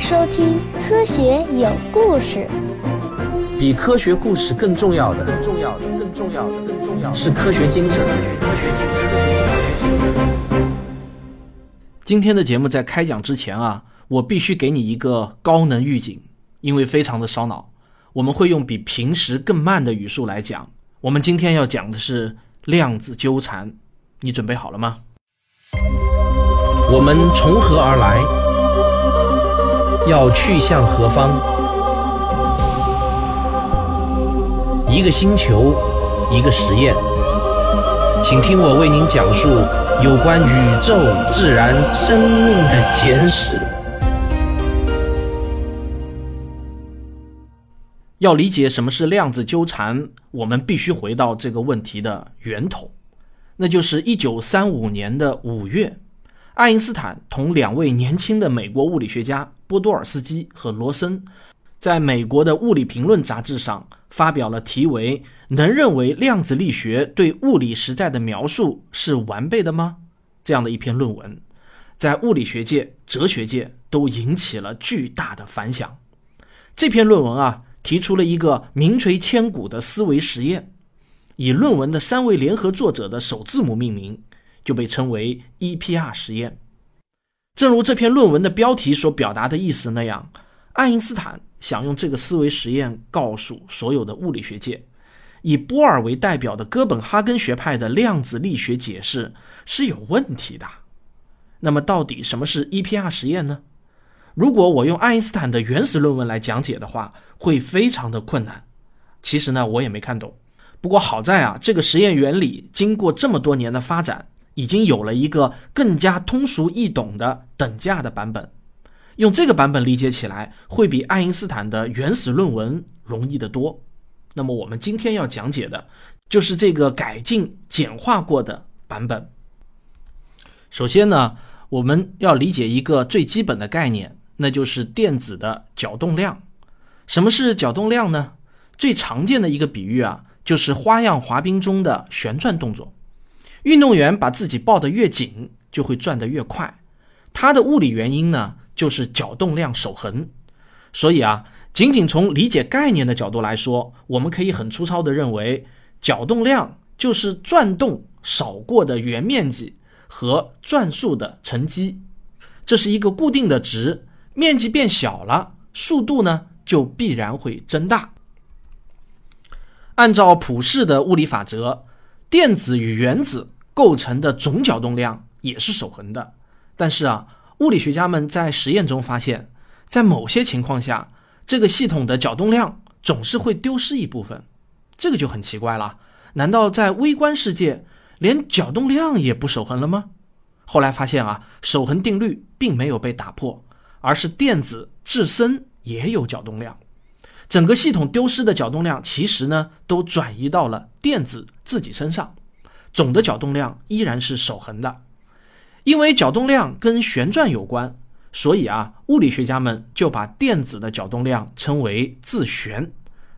迎收听《科学有故事》。比科学故事更重要的，更重要的，更重要的，更重要的是科学精神。今天的节目在开讲之前啊，我必须给你一个高能预警，因为非常的烧脑。我们会用比平时更慢的语速来讲。我们今天要讲的是量子纠缠，你准备好了吗？我们从何而来？要去向何方？一个星球，一个实验，请听我为您讲述有关宇宙、自然、生命的简史。要理解什么是量子纠缠，我们必须回到这个问题的源头，那就是一九三五年的五月，爱因斯坦同两位年轻的美国物理学家波多尔斯基和罗森，在美国的《物理评论》杂志上发表了题为“能认为量子力学对物理实在的描述是完备的吗？”这样的一篇论文，在物理学界、哲学界都引起了巨大的反响。这篇论文啊。提出了一个名垂千古的思维实验，以论文的三位联合作者的首字母命名，就被称为 EPR 实验。正如这篇论文的标题所表达的意思那样，爱因斯坦想用这个思维实验告诉所有的物理学界，以波尔为代表的哥本哈根学派的量子力学解释是有问题的。那么，到底什么是 EPR 实验呢？如果我用爱因斯坦的原始论文来讲解的话，会非常的困难。其实呢，我也没看懂。不过好在啊，这个实验原理经过这么多年的发展，已经有了一个更加通俗易懂的等价的版本。用这个版本理解起来，会比爱因斯坦的原始论文容易得多。那么我们今天要讲解的，就是这个改进简化过的版本。首先呢，我们要理解一个最基本的概念。那就是电子的角动量。什么是角动量呢？最常见的一个比喻啊，就是花样滑冰中的旋转动作。运动员把自己抱得越紧，就会转得越快。它的物理原因呢，就是角动量守恒。所以啊，仅仅从理解概念的角度来说，我们可以很粗糙地认为，角动量就是转动扫过的圆面积和转速的乘积，这是一个固定的值。面积变小了，速度呢就必然会增大。按照普世的物理法则，电子与原子构成的总角动量也是守恒的。但是啊，物理学家们在实验中发现，在某些情况下，这个系统的角动量总是会丢失一部分。这个就很奇怪了，难道在微观世界连角动量也不守恒了吗？后来发现啊，守恒定律并没有被打破。而是电子自身也有角动量，整个系统丢失的角动量其实呢都转移到了电子自己身上，总的角动量依然是守恒的。因为角动量跟旋转有关，所以啊，物理学家们就把电子的角动量称为自旋。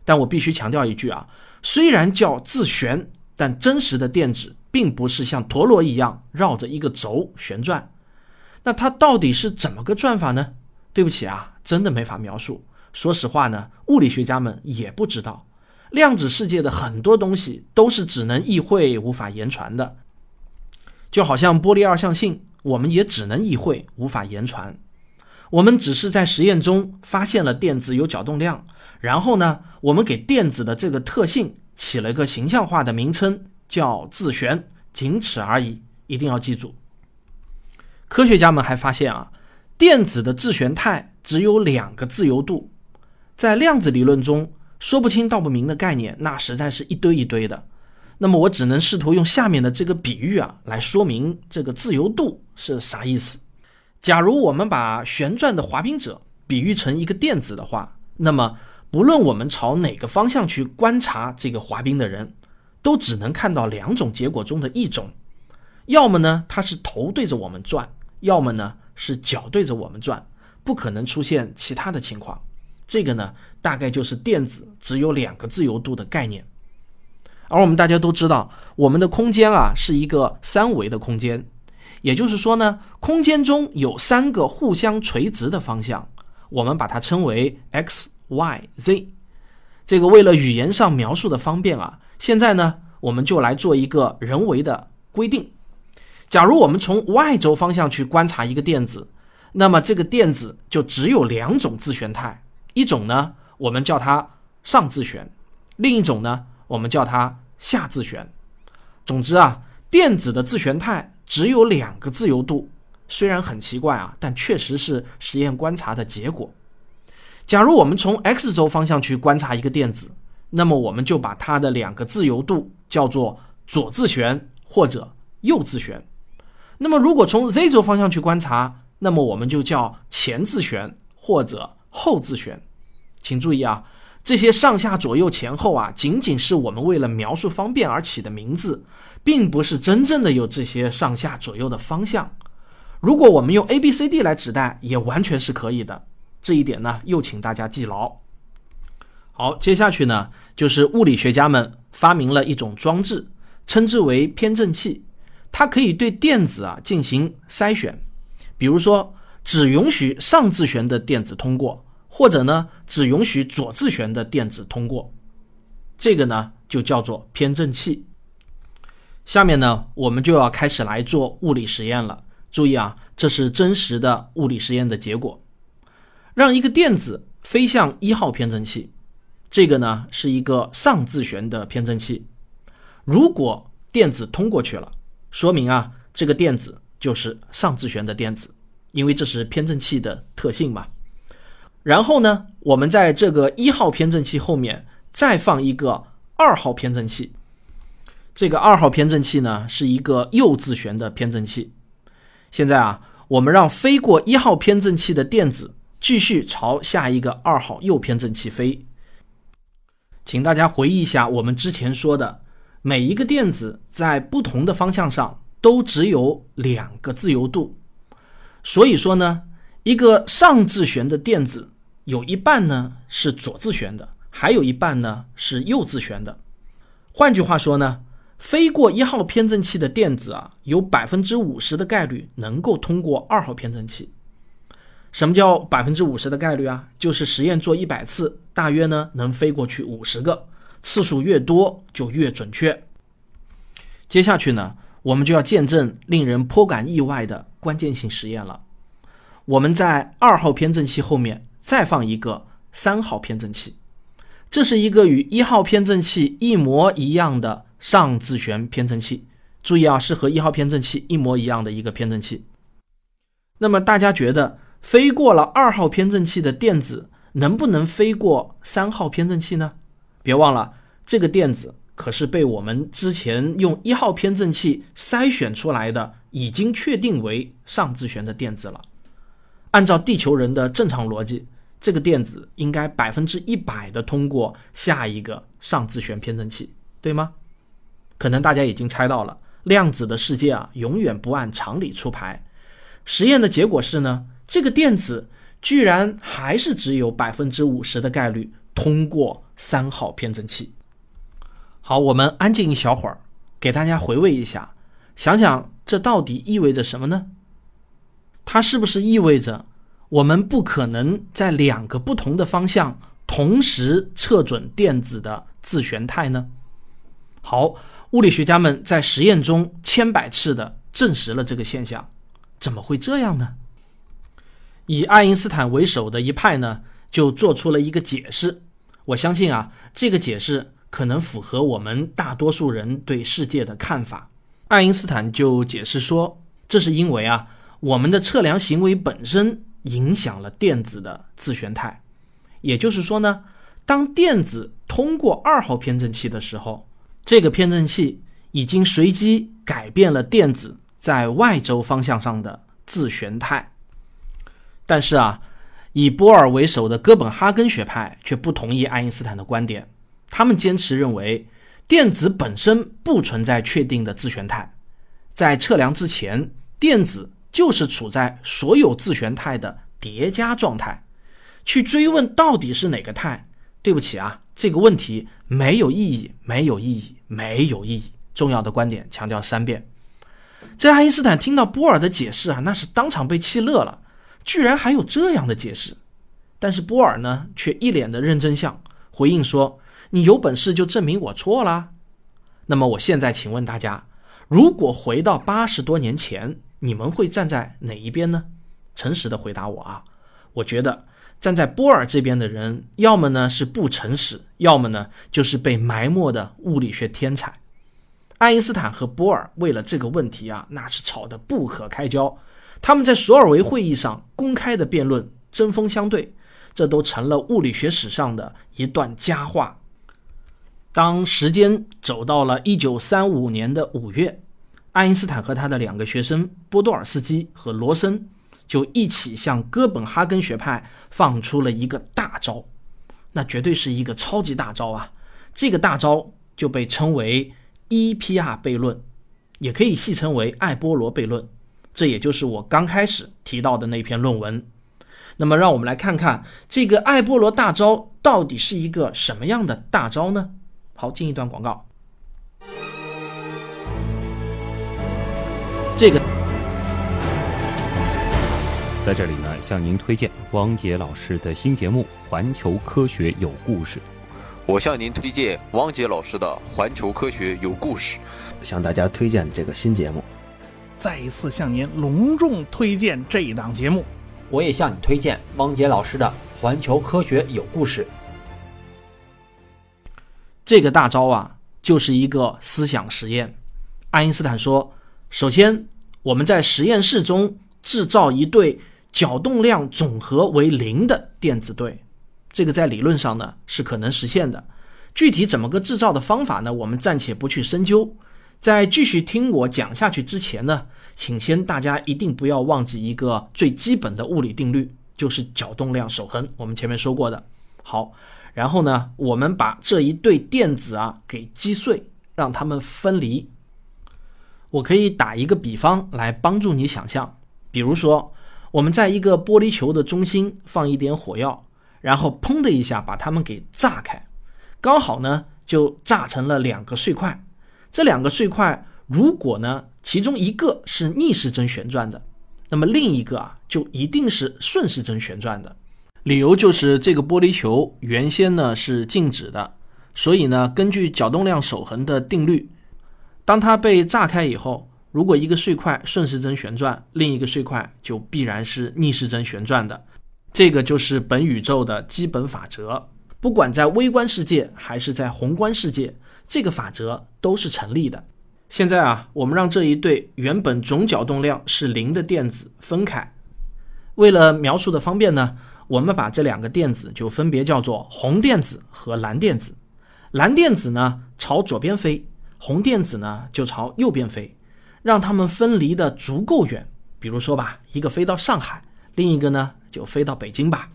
但我必须强调一句啊，虽然叫自旋，但真实的电子并不是像陀螺一样绕着一个轴旋转。那它到底是怎么个转法呢？对不起啊，真的没法描述。说实话呢，物理学家们也不知道。量子世界的很多东西都是只能意会无法言传的，就好像波粒二象性，我们也只能意会无法言传。我们只是在实验中发现了电子有角动量，然后呢，我们给电子的这个特性起了一个形象化的名称，叫自旋，仅此而已。一定要记住。科学家们还发现啊，电子的自旋态只有两个自由度，在量子理论中说不清道不明的概念，那实在是一堆一堆的。那么我只能试图用下面的这个比喻啊，来说明这个自由度是啥意思。假如我们把旋转的滑冰者比喻成一个电子的话，那么不论我们朝哪个方向去观察这个滑冰的人，都只能看到两种结果中的一种，要么呢，他是头对着我们转。要么呢是脚对着我们转，不可能出现其他的情况。这个呢，大概就是电子只有两个自由度的概念。而我们大家都知道，我们的空间啊是一个三维的空间，也就是说呢，空间中有三个互相垂直的方向。我们把它称为 x、y、z。这个为了语言上描述的方便啊，现在呢，我们就来做一个人为的规定。假如我们从 y 轴方向去观察一个电子，那么这个电子就只有两种自旋态，一种呢，我们叫它上自旋，另一种呢，我们叫它下自旋。总之啊，电子的自旋态只有两个自由度，虽然很奇怪啊，但确实是实验观察的结果。假如我们从 x 轴方向去观察一个电子，那么我们就把它的两个自由度叫做左自旋或者右自旋。那么如果从 z 轴方向去观察，那么我们就叫前自旋或者后自旋。请注意啊，这些上下左右前后啊，仅仅是我们为了描述方便而起的名字，并不是真正的有这些上下左右的方向。如果我们用 a b c d 来指代，也完全是可以的。这一点呢，又请大家记牢。好，接下去呢，就是物理学家们发明了一种装置，称之为偏振器。它可以对电子啊进行筛选，比如说只允许上自旋的电子通过，或者呢只允许左自旋的电子通过。这个呢就叫做偏振器。下面呢，我们就要开始来做物理实验了。注意啊，这是真实的物理实验的结果。让一个电子飞向一号偏振器，这个呢是一个上自旋的偏振器。如果电子通过去了，说明啊这个电子就是上自旋的电子，因为这是偏振器的特性嘛。然后呢，我们在这个一号偏振器后面再放一个二号偏振器，这个二号偏振器呢是一个右自旋的偏振器。现在啊，我们让飞过一号偏振器的电子。继续朝下一个二号右偏振器飞，请大家回忆一下我们之前说的，每一个电子在不同的方向上都只有两个自由度，所以说呢，一个上自旋的电子有一半呢是左自旋的，还有一半呢是右自旋的。换句话说呢，飞过一号偏振器的电子啊，有百分之五十的概率能够通过二号偏振器。什么叫百分之五十的概率啊？就是实验做一百次，大约呢能飞过去五十个，次数越多就越准确。接下去呢，我们就要见证令人颇感意外的关键性实验了。我们在二号偏振器后面再放一个三号偏振器，这是一个与一号偏振器一模一样的上自旋偏振器。注意啊，是和一号偏振器一模一样的一个偏振器。那么大家觉得？飞过了二号偏振器的电子能不能飞过三号偏振器呢？别忘了，这个电子可是被我们之前用一号偏振器筛选出来的，已经确定为上自旋的电子了。按照地球人的正常逻辑，这个电子应该百分之一百的通过下一个上自旋偏振器，对吗？可能大家已经猜到了，量子的世界啊，永远不按常理出牌。实验的结果是呢？这个电子居然还是只有百分之五十的概率通过三号偏振器。好，我们安静一小会儿，给大家回味一下，想想这到底意味着什么呢？它是不是意味着我们不可能在两个不同的方向同时测准电子的自旋态呢？好，物理学家们在实验中千百次的证实了这个现象。怎么会这样呢？以爱因斯坦为首的一派呢，就做出了一个解释。我相信啊，这个解释可能符合我们大多数人对世界的看法。爱因斯坦就解释说，这是因为啊，我们的测量行为本身影响了电子的自旋态。也就是说呢，当电子通过二号偏振器的时候，这个偏振器已经随机改变了电子在外轴方向上的自旋态。但是啊，以波尔为首的哥本哈根学派却不同意爱因斯坦的观点。他们坚持认为，电子本身不存在确定的自旋态，在测量之前，电子就是处在所有自旋态的叠加状态。去追问到底是哪个态，对不起啊，这个问题没有意义，没有意义，没有意义。重要的观点强调三遍。这爱因斯坦听到波尔的解释啊，那是当场被气乐了。居然还有这样的解释，但是波尔呢，却一脸的认真相，回应说：“你有本事就证明我错啦。”那么我现在请问大家，如果回到八十多年前，你们会站在哪一边呢？诚实的回答我啊！我觉得站在波尔这边的人，要么呢是不诚实，要么呢就是被埋没的物理学天才。爱因斯坦和波尔为了这个问题啊，那是吵得不可开交。他们在索尔维会议上公开的辩论，针锋相对。这都成了物理学史上的一段佳话。当时间走到了一九三五年的五月，爱因斯坦和他的两个学生波多尔斯基和罗森就一起向哥本哈根学派放出了一个大招，那绝对是一个超级大招啊！这个大招就被称为 EPR 悖论，也可以戏称为艾波罗悖论。这也就是我刚开始提到的那篇论文。那么，让我们来看看这个艾波罗大招到底是一个什么样的大招呢？好，进一段广告。这个在这里呢，向您推荐汪杰老师的新节目《环球科学有故事》。我向您推荐汪杰老师的《环球科学有故事》，向大家推荐这个新节目。再一次向您隆重推荐这一档节目。我也向你推荐汪杰老师的《环球科学有故事》。这个大招啊，就是一个思想实验。爱因斯坦说：“首先，我们在实验室中制造一对角动量总和为零的电子对，这个在理论上呢是可能实现的。具体怎么个制造的方法呢？我们暂且不去深究。在继续听我讲下去之前呢。”请先大家一定不要忘记一个最基本的物理定律，就是角动量守恒。我们前面说过的。好，然后呢，我们把这一对电子啊给击碎，让它们分离。我可以打一个比方来帮助你想象，比如说，我们在一个玻璃球的中心放一点火药，然后砰的一下把它们给炸开，刚好呢就炸成了两个碎块。这两个碎块如果呢？其中一个是逆时针旋转的，那么另一个啊就一定是顺时针旋转的。理由就是这个玻璃球原先呢是静止的，所以呢根据角动量守恒的定律，当它被炸开以后，如果一个碎块顺时针旋转，另一个碎块就必然是逆时针旋转的。这个就是本宇宙的基本法则，不管在微观世界还是在宏观世界，这个法则都是成立的。现在啊，我们让这一对原本总角动量是零的电子分开。为了描述的方便呢，我们把这两个电子就分别叫做红电子和蓝电子。蓝电子呢朝左边飞，红电子呢就朝右边飞，让它们分离的足够远。比如说吧，一个飞到上海，另一个呢就飞到北京吧。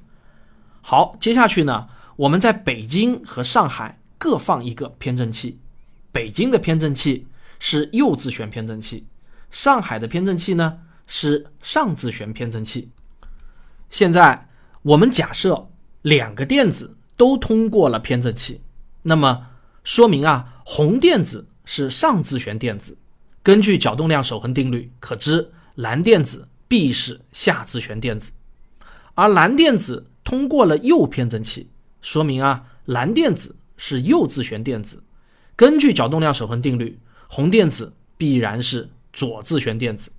好，接下去呢，我们在北京和上海各放一个偏振器，北京的偏振器。是右自旋偏振器，上海的偏振器呢是上自旋偏振器。现在我们假设两个电子都通过了偏振器，那么说明啊，红电子是上自旋电子。根据角动量守恒定律，可知蓝电子必是下自旋电子。而蓝电子通过了右偏振器，说明啊，蓝电子是右自旋电子。根据角动量守恒定律。红电子必然是左自旋电子。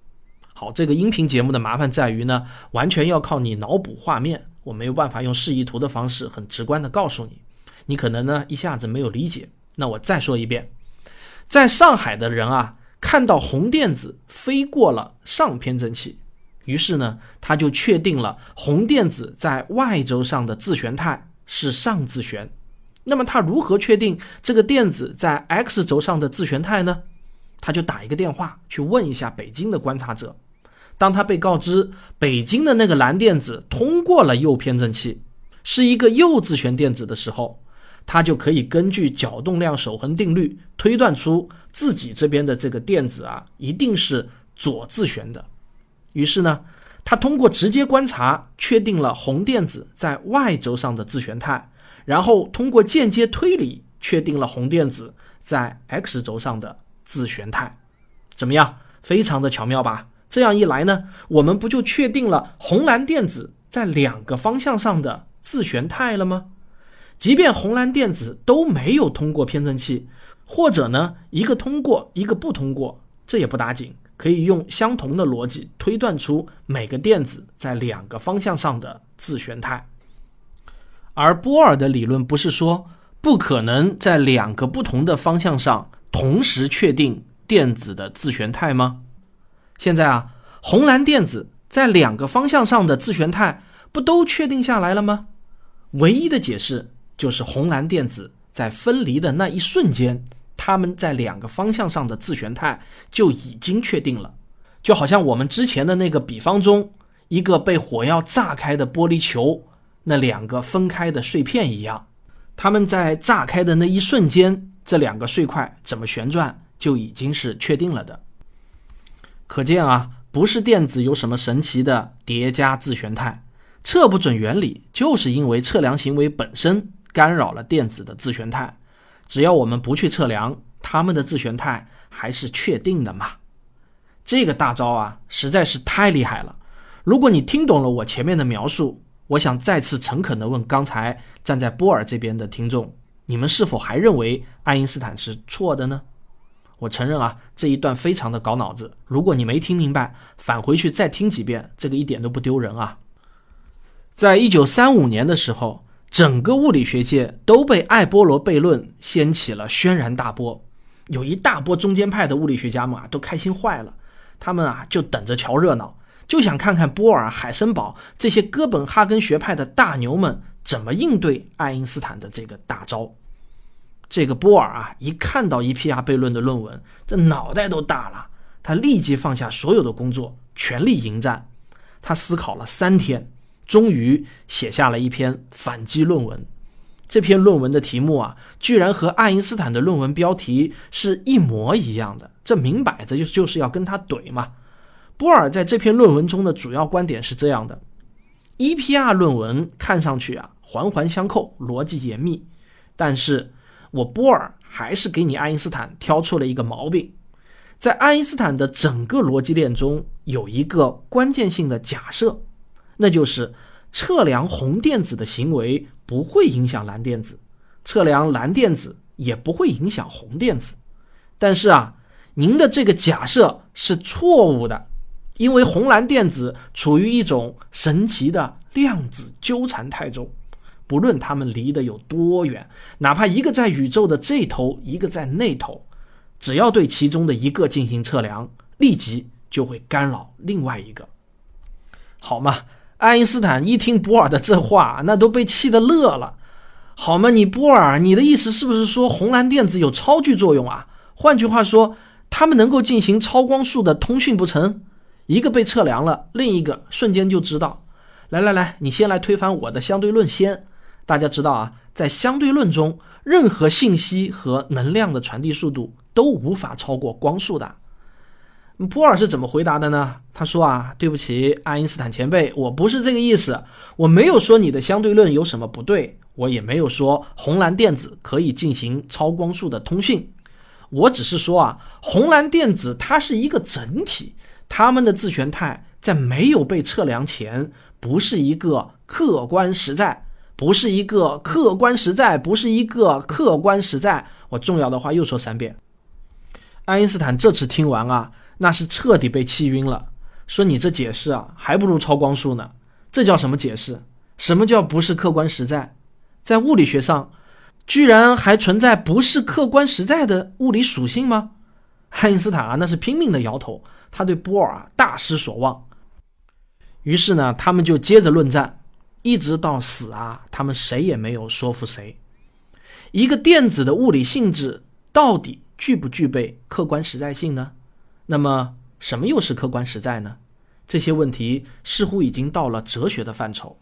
好，这个音频节目的麻烦在于呢，完全要靠你脑补画面，我没有办法用示意图的方式很直观的告诉你，你可能呢一下子没有理解。那我再说一遍，在上海的人啊，看到红电子飞过了上偏振器，于是呢，他就确定了红电子在 y 轴上的自旋态是上自旋。那么他如何确定这个电子在 x 轴上的自旋态呢？他就打一个电话去问一下北京的观察者。当他被告知北京的那个蓝电子通过了右偏振器，是一个右自旋电子的时候，他就可以根据角动量守恒定律推断出自己这边的这个电子啊一定是左自旋的。于是呢，他通过直接观察确定了红电子在 y 轴上的自旋态。然后通过间接推理确定了红电子在 x 轴上的自旋态，怎么样？非常的巧妙吧？这样一来呢，我们不就确定了红蓝电子在两个方向上的自旋态了吗？即便红蓝电子都没有通过偏振器，或者呢一个通过一个不通过，这也不打紧，可以用相同的逻辑推断出每个电子在两个方向上的自旋态。而波尔的理论不是说不可能在两个不同的方向上同时确定电子的自旋态吗？现在啊，红蓝电子在两个方向上的自旋态不都确定下来了吗？唯一的解释。就是红蓝电子在分离的那一瞬间，它们在两个方向上的自旋态就已经确定了。就好像我们之前的那个比方中，一个被火药炸开的玻璃球，那两个分开的碎片一样，它们在炸开的那一瞬间，这两个碎块怎么旋转就已经是确定了的。可见啊，不是电子有什么神奇的叠加自旋态，测不准原理就是因为测量行为本身。干扰了电子的自旋态，只要我们不去测量，它们的自旋态还是确定的嘛。这个大招啊，实在是太厉害了。如果你听懂了我前面的描述，我想再次诚恳地问刚才站在波尔这边的听众：你们是否还认为爱因斯坦是错的呢？我承认啊，这一段非常的搞脑子。如果你没听明白，返回去再听几遍，这个一点都不丢人啊。在一九三五年的时候。整个物理学界都被爱波罗悖论掀起了轩然大波，有一大波中间派的物理学家们啊，都开心坏了。他们啊，就等着瞧热闹，就想看看波尔、海森堡这些哥本哈根学派的大牛们怎么应对爱因斯坦的这个大招。这个波尔啊，一看到 EPR 悖论的论文，这脑袋都大了，他立即放下所有的工作，全力迎战。他思考了三天。终于写下了一篇反击论文，这篇论文的题目啊，居然和爱因斯坦的论文标题是一模一样的，这明摆着就就是要跟他怼嘛。波尔在这篇论文中的主要观点是这样的：EPR 论文看上去啊环环相扣，逻辑严密，但是我波尔还是给你爱因斯坦挑出了一个毛病，在爱因斯坦的整个逻辑链中有一个关键性的假设。那就是测量红电子的行为不会影响蓝电子，测量蓝电子也不会影响红电子。但是啊，您的这个假设是错误的，因为红蓝电子处于一种神奇的量子纠缠态中，不论它们离得有多远，哪怕一个在宇宙的这头，一个在那头，只要对其中的一个进行测量，立即就会干扰另外一个，好吗？爱因斯坦一听波尔的这话，那都被气得乐了。好吗？你波尔，你的意思是不是说红蓝电子有超距作用啊？换句话说，他们能够进行超光速的通讯不成？一个被测量了，另一个瞬间就知道。来来来，你先来推翻我的相对论先。大家知道啊，在相对论中，任何信息和能量的传递速度都无法超过光速的。波尔是怎么回答的呢？他说啊，对不起，爱因斯坦前辈，我不是这个意思，我没有说你的相对论有什么不对，我也没有说红蓝电子可以进行超光速的通讯，我只是说啊，红蓝电子它是一个整体，它们的自旋态在没有被测量前，不是一个客观实在，不是一个客观实在，不是一个客观实在。我重要的话又说三遍。爱因斯坦这次听完啊。那是彻底被气晕了，说你这解释啊，还不如超光速呢。这叫什么解释？什么叫不是客观实在？在物理学上，居然还存在不是客观实在的物理属性吗？爱因斯坦啊，那是拼命的摇头，他对波尔啊大失所望。于是呢，他们就接着论战，一直到死啊，他们谁也没有说服谁。一个电子的物理性质到底具不具备客观实在性呢？那么，什么又是客观实在呢？这些问题似乎已经到了哲学的范畴。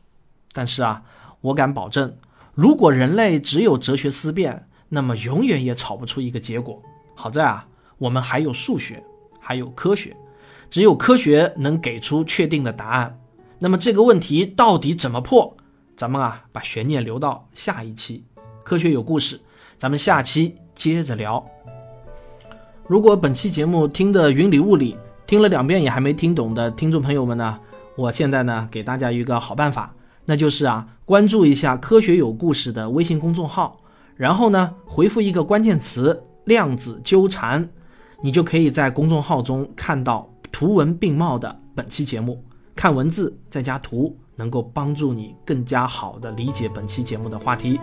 但是啊，我敢保证，如果人类只有哲学思辨，那么永远也吵不出一个结果。好在啊，我们还有数学，还有科学，只有科学能给出确定的答案。那么这个问题到底怎么破？咱们啊，把悬念留到下一期。科学有故事，咱们下期接着聊。如果本期节目听得云里雾里，听了两遍也还没听懂的听众朋友们呢，我现在呢给大家一个好办法，那就是啊，关注一下“科学有故事”的微信公众号，然后呢，回复一个关键词“量子纠缠”，你就可以在公众号中看到图文并茂的本期节目。看文字再加图，能够帮助你更加好的理解本期节目的话题。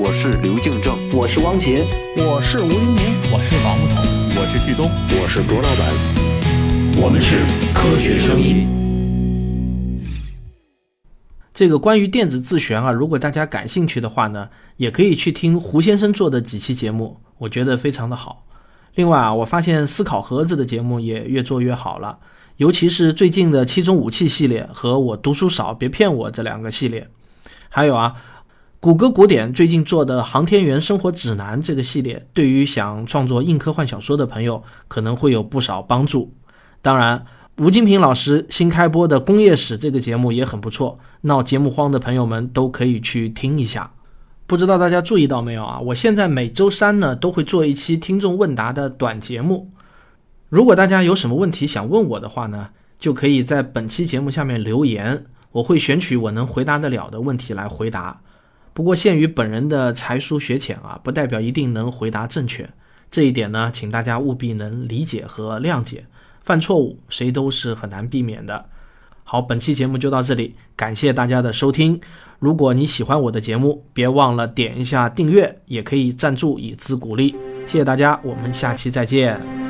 我是刘敬正，我是汪杰，我是吴黎明，我是王木头，我是旭东，我是卓老板，我们是科学声音。这个关于电子自旋啊，如果大家感兴趣的话呢，也可以去听胡先生做的几期节目，我觉得非常的好。另外啊，我发现思考盒子的节目也越做越好了，尤其是最近的七种武器系列和我读书少别骗我这两个系列，还有啊。谷歌古典最近做的《航天员生活指南》这个系列，对于想创作硬科幻小说的朋友可能会有不少帮助。当然，吴金平老师新开播的《工业史》这个节目也很不错，闹节目荒的朋友们都可以去听一下。不知道大家注意到没有啊？我现在每周三呢都会做一期听众问答的短节目。如果大家有什么问题想问我的话呢，就可以在本期节目下面留言，我会选取我能回答得了的问题来回答。不过，限于本人的才疏学浅啊，不代表一定能回答正确。这一点呢，请大家务必能理解和谅解。犯错误，谁都是很难避免的。好，本期节目就到这里，感谢大家的收听。如果你喜欢我的节目，别忘了点一下订阅，也可以赞助以资鼓励。谢谢大家，我们下期再见。